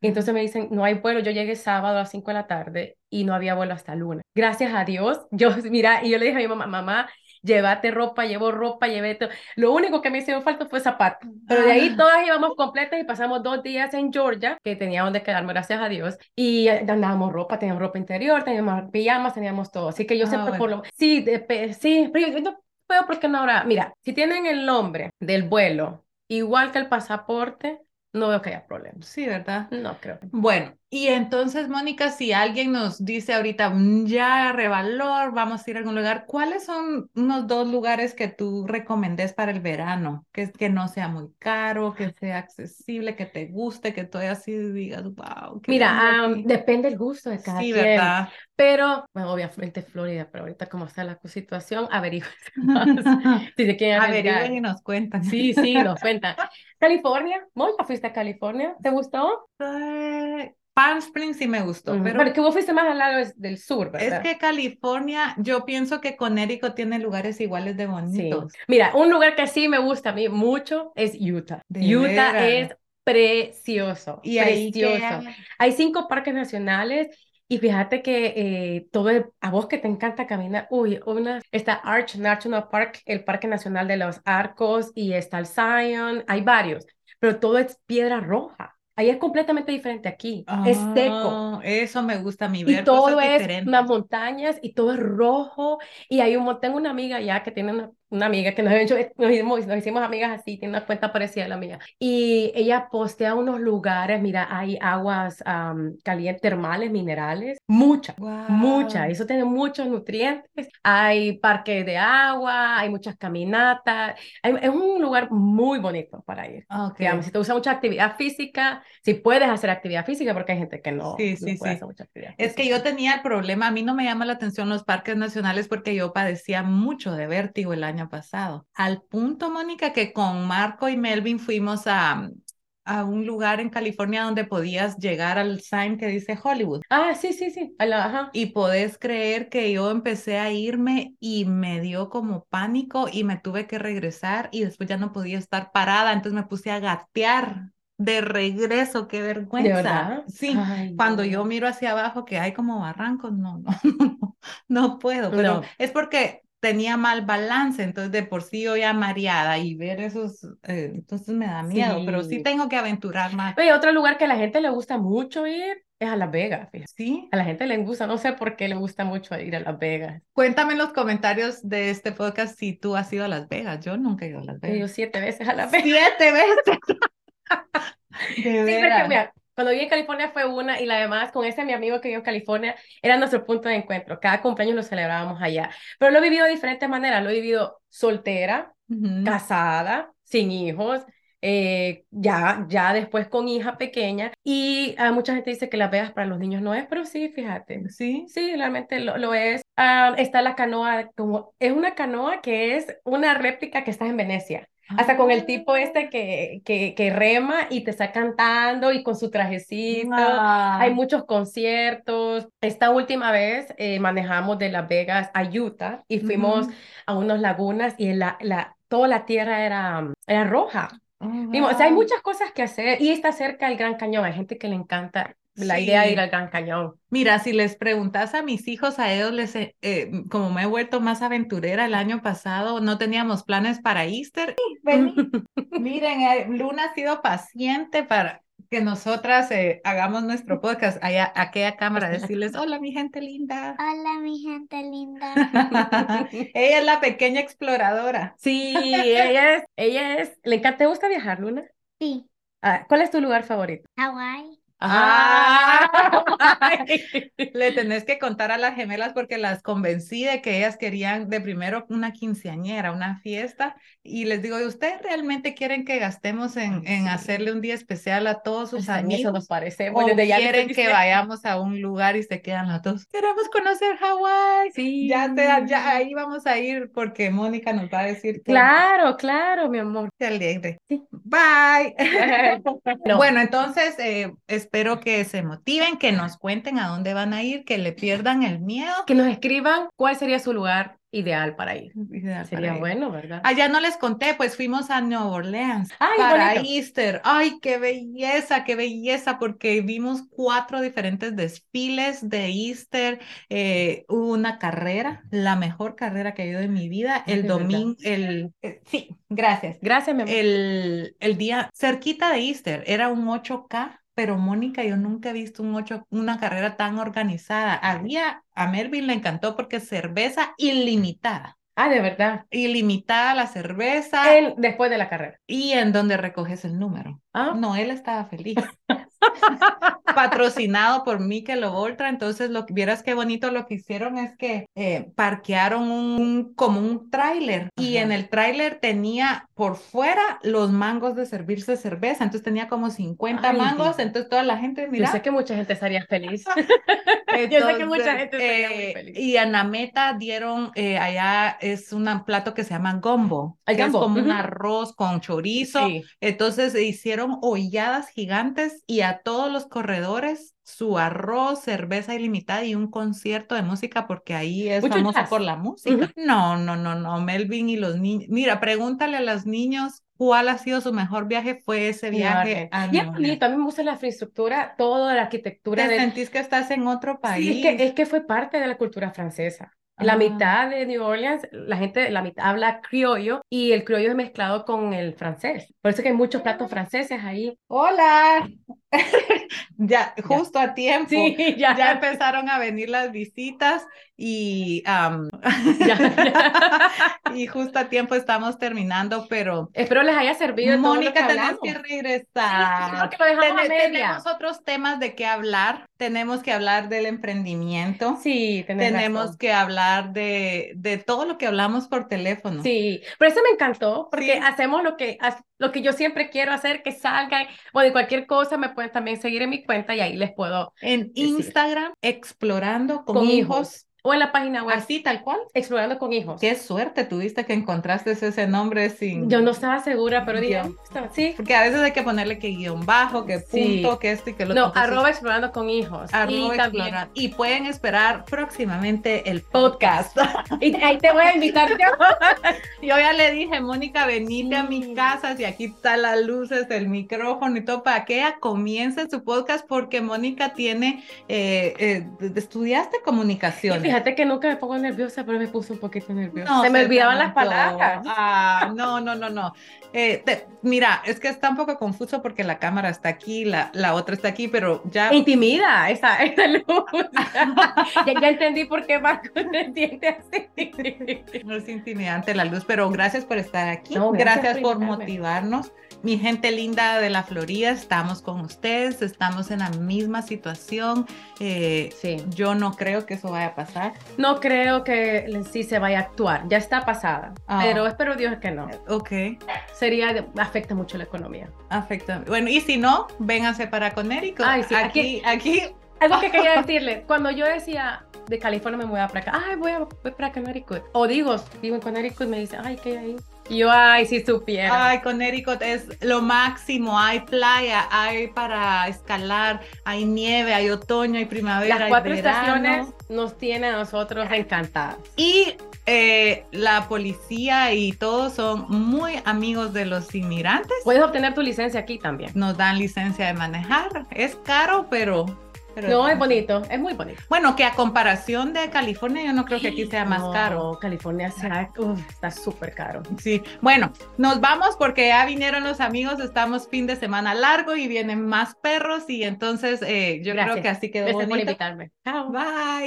Y entonces me dicen, no hay vuelo. Yo llegué sábado a las 5 de la tarde y no había vuelo hasta lunes. Gracias a Dios, yo, mira, y yo le dije a mi mamá, mamá, llévate ropa, llevo ropa, llevé todo. Lo único que me hicieron falta fue zapatos. Pero de ahí Ah. todas íbamos completas y pasamos dos días en Georgia, que tenía donde quedarme, gracias a Dios. Y andábamos ropa, teníamos ropa interior, teníamos pijamas, teníamos todo. Así que yo Ah, siempre por bueno. lo... Sí, de sí, pero yo no puedo porque no ahora. Mira, si tienen el nombre del vuelo igual que el pasaporte, no veo que haya problema. Sí, ¿verdad? No creo. Bueno, y entonces, Mónica, si alguien nos dice ahorita, "Mm, ya agarré valor, vamos a ir a algún lugar, ¿cuáles son unos dos lugares que tú recomendes para el verano? Que, que no sea muy caro, que sea accesible, que te guste, que tú así digas, wow, Mira, lindo am, aquí". depende del gusto de cada Sí, quien. ¿verdad? Pero, bueno, obviamente Florida, pero ahorita como está la situación, averigüen si se quieren Averigüen y nos cuentan. Sí, sí, nos cuentan. California, ¿vos ya fuiste a California? ¿Te gustó? Eh, Palm Springs sí me gustó, pero Porque vos fuiste más al lado del sur, es ¿verdad? que California, yo pienso que Connecticut tiene lugares iguales de Sí. bonitos. Mira, un lugar que sí me gusta a mí mucho es Utah. De Utah es precioso, Y ahí que precioso. Hay cinco parques nacionales y fíjate que eh, todo es- a vos que te encanta caminar, uy, una, está Arch National Park, el Parque Nacional de los Arcos y está el Zion, hay varios, pero todo es piedra roja. Ahí es completamente diferente aquí, es seco. Ah, Eso me gusta a mí, Y ver todo cosas es diferentes. unas montañas y todo es rojo. Y hay un tengo una amiga ya que tiene una, una amiga que nos, hecho- nos, hicimos, nos hicimos amigas así, tiene una cuenta parecida a la mía. Y ella postea unos lugares, mira, hay aguas am, calientes, termales, minerales, muchas. Muchas, Guau. eso tiene muchos nutrientes. Hay parques de agua, hay muchas caminatas. Hay- es un lugar muy bonito para ir. Ah, ok. Digamos, si te gusta mucha actividad física, si puedes hacer actividad física, porque hay gente que no, Sí, no sí, puede sí. hacer mucha actividad Es que yo tenía el problema, a mí no me llama la atención los parques nacionales porque yo padecía mucho de vértigo el año pasado. Al punto, Mónica, que con Marco y Melvin fuimos a, a un lugar en California donde podías llegar al sign que dice Hollywood. Ah, sí, sí, sí. la- ajá. Y podés creer que yo empecé a irme y me dio como pánico y me tuve que regresar y después ya no podía estar parada, entonces me puse a gatear de regreso, qué ¿De vergüenza. verdad? Sí, Ay, cuando no. yo miro hacia abajo que hay como barrancos, no, no, no, no puedo, pero No. es porque tenía mal balance, entonces de por sí yo ya mareada y ver esos, eh, entonces me da miedo, pero sí tengo que aventurar más. Oye, otro lugar que a la gente le gusta mucho ir es a Las Vegas, fíjate. Sí. A la gente le gusta, no sé por qué le gusta mucho ir a Las Vegas. Cuéntame en los comentarios de este podcast si tú has ido a Las Vegas. Yo nunca he ido a Las Vegas. siete veces a Las Vegas. Siete veces. De Sí, veras. Cuando viví en California fue una y la demás, con ese mi amigo que vive en California, era nuestro punto de encuentro. Cada cumpleaños lo celebrábamos allá. Pero lo he vivido de diferentes maneras. Lo he vivido soltera, Ujú. casada, sin hijos, eh, ya, ya después con hija pequeña. Y ah, mucha gente dice que Las Vegas para los niños no es, pero sí, fíjate. Sí. Sí, realmente lo, lo es. Ah, está la canoa, como, es una canoa que es una réplica que está en Venecia. Hasta con el tipo este que, que, que rema y te está cantando y con su trajecito. Ah. Hay muchos conciertos. Esta última vez eh, manejamos de Las Vegas a Utah y fuimos a unas lagunas y la, la, toda la tierra era, era roja. Oh, o sea, hay muchas cosas que hacer y está cerca del Gran Cañón. Hay gente que le encanta la idea de ir al Gran Cañón. Mira, si les preguntas a mis hijos, a ellos les, eh, eh, como me he vuelto más aventurera el año pasado, no teníamos planes para Easter. Vení. Miren, eh, Luna ha sido paciente para que nosotras eh, hagamos nuestro podcast allá, a aquella cámara, decirles, hola, mi gente linda. Hola, mi gente linda. Ella es la pequeña exploradora. Sí, ella es, ella es, le encanta, ¿te gusta viajar, Luna? Sí, Ah, ¿cuál es tu lugar favorito? Hawái. Ah. Le tenés que contar a las gemelas porque las convencí de que ellas querían de primero una quinceañera, una fiesta, y les digo, ¿ustedes realmente quieren que gastemos en, en sí. hacerle un día especial a todos sus O sea, en eso nos amigos? parecemos. ¿O desde ya quieren que vayamos a un lugar y se quedan las dos? Queremos conocer Hawái. Sí. Ya, te, ya ahí vamos a ir porque Mónica nos va a decir que Claro, claro, mi amor. se alegre. Sí. Bye. No. Bueno, entonces eh, espero que se motiven, que nos cuenten a dónde van a ir, que le pierdan el miedo. Que nos escriban cuál sería su lugar ideal para ir. Ideal Sería para ir. bueno, ¿verdad? Allá no les conté, pues fuimos a Nueva Orleans Ay, para bonito. Easter. Ay, qué belleza, qué belleza, porque vimos cuatro diferentes desfiles de Easter. eh, hubo una carrera, la mejor carrera que he ido en mi vida. El verdad. domingo, el, eh, sí, gracias. Gracias, mi amor. El, el día cerquita de Easter era un 8K, pero Mónica, yo nunca he visto un 8, una carrera tan organizada. Había, a Melvin le encantó porque cerveza ilimitada, Ah, de verdad. ilimitada la cerveza El, después de la carrera. y en donde recoges el número. Ah, No, él estaba feliz. Patrocinado por Mikel Voltra, entonces lo que vieras qué bonito lo que hicieron es que eh, parquearon un como un tráiler y en el tráiler tenía por fuera los mangos de servirse cerveza, entonces tenía como 50 Ay, mangos, Dios. entonces toda la gente yo mira. sé que mucha gente estaría feliz. Yo sé que mucha Entonces, gente estaría muy eh, feliz. Y a Nameta dieron, eh, allá es un plato que se llama gombo, que es gumbo, como un ujú. arroz con chorizo. Sí. Entonces hicieron holladas gigantes y a todos los corredores su arroz, cerveza ilimitada y un concierto de música porque ahí es Mucho famoso jazz. por la música. Ujú. No, no, no, no, Melvin y los niños. Mira, pregúntale a los niños cuál ha sido su mejor viaje. Fue ese viaje a Y es bonito, a mí me gusta la infraestructura, toda la arquitectura ¿Te de... sentís que estás en otro Sí, país? es que, es que fue parte de la cultura francesa. La Ah. mitad de New Orleans, la gente, la mitad habla criollo y el criollo es mezclado con el francés. Por eso que hay muchos platos franceses ahí. Hola. Ya, justo a tiempo. Sí, ya. Ya empezaron a venir las visitas y, am, Ya, ya. y justo a tiempo estamos terminando, pero Espero les haya servido que Mónica, hablamos. que Sí, regresar. porque lo dejamos a media. tenemos otros temas de qué hablar. Tenemos que hablar del emprendimiento. Sí, Tenemos razón. que hablar de, de todo lo que hablamos por teléfono. Sí, pero eso me encantó porque Sí. hacemos lo que, lo que yo siempre quiero hacer, que salgan, o de cualquier cosa me pueden también seguir en mi cuenta y ahí les puedo, En. Instagram, explorando con, con hijos. hijos, o en la página web, Así tal cual. explorando con hijos. Qué suerte tuviste que encontraste ese nombre sin. Yo no estaba segura, pero dije. "Está- sí, Porque a veces hay que ponerle que guion bajo, que punto, Sí. que esto y que lo no, otro. Entonces, arroba explorando con hijos. arroba y también. Y pueden esperar próximamente el podcast. y ahí te voy a invitar yo. Yo ya le dije, Mónica, venite a mi casa, y aquí están las luces, el micrófono y todo, para que ella comience su podcast, porque Mónica tiene, eh, eh, estudiaste Y comunicaciones. Fíjate, que nunca me pongo nerviosa, pero me puso un poquito nerviosa. No, Se me olvidaban las palabras. Ah, no, no, no, no. Eh, te- mira, es que está un poco confuso porque la cámara está aquí, la, la otra está aquí, pero ya. Intimida esa, esa luz. ya, ya entendí por qué Marco se siente así. No es intimidante la luz, pero gracias por estar aquí. No, gracias gracias por motivarnos. Mi gente linda de la Florida, estamos con ustedes, estamos en la misma situación. Eh, Sí. Yo no creo que eso vaya a pasar. No creo que sí se vaya a actuar, ya está pasada, Ah. pero espero Dios que no. Ok, Sería, afecta mucho la economía. afecta. Bueno, y si no, vénganse para Connecticut. Ay, sí, aquí, aquí, Algo que quería decirle, cuando yo decía de California me voy a para acá, ay, voy, a, voy para Connecticut, o digo, vivo en Connecticut, me dice, ay, ¿qué hay ahí? Y yo, ay, si supiera. Ay, Connecticut es lo máximo. Hay playa, hay para escalar, hay nieve, hay otoño, hay primavera, Las cuatro estaciones nos tienen a nosotros encantados. Y eh, la policía y todos son muy amigos de los inmigrantes. Puedes obtener tu licencia aquí también. Nos dan licencia de manejar. Es caro, pero... pero No, es bonito, es muy bonito. Bueno, que a comparación de California, yo no creo que aquí sea más No, caro. California sea- uf, está súper caro. Sí, bueno, nos vamos porque ya vinieron los amigos, estamos fin de semana largo y vienen más perros y entonces eh, yo creo que así quedó Gracias por bonito. invitarme. Chao. Bye.